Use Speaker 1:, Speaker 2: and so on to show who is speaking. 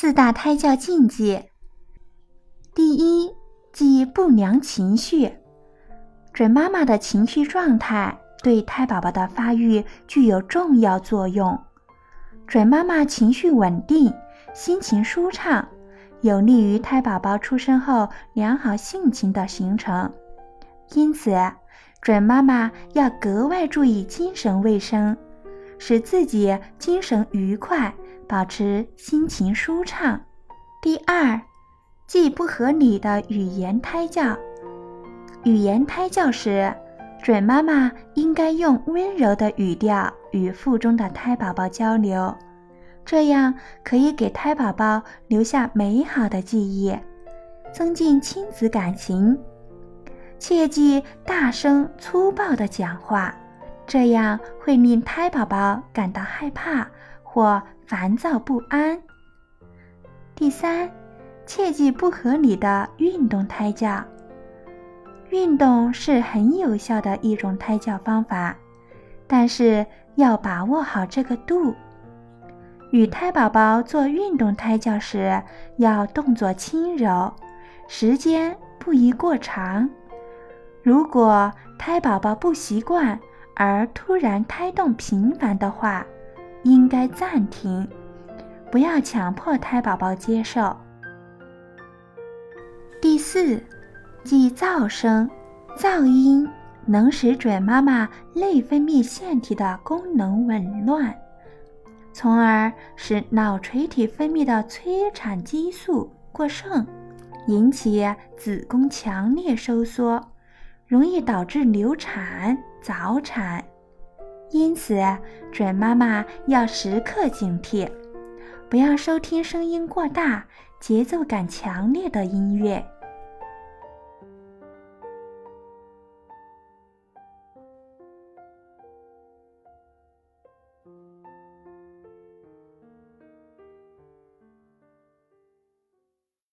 Speaker 1: 四大胎教禁忌：第一，忌不良情绪。准妈妈的情绪状态对胎宝宝的发育具有重要作用。准妈妈情绪稳定，心情舒畅，有利于胎宝宝出生后良好性情的形成。因此，准妈妈要格外注意精神卫生，使自己精神愉快，保持心情舒畅。第二，忌不合理的语言胎教。语言胎教时，准妈妈应该用温柔的语调与腹中的胎宝宝交流，这样可以给胎宝宝留下美好的记忆，增进亲子感情。切忌大声粗暴的讲话，这样会令胎宝宝感到害怕或烦躁不安。第三，切忌不合理的运动胎教。运动是很有效的一种胎教方法，但是要把握好这个度。与胎宝宝做运动胎教时，要动作轻柔，时间不宜过长。如果胎宝宝不习惯而突然胎动频繁的话，应该暂停，不要强迫胎宝宝接受。第四，忌噪声，噪音能使准妈妈内分泌腺体的功能紊乱，从而使脑垂体分泌的催产激素过剩，引起子宫强烈收缩。容易导致流产、早产，因此准妈妈要时刻警惕，不要收听声音过大、节奏感强烈的音乐。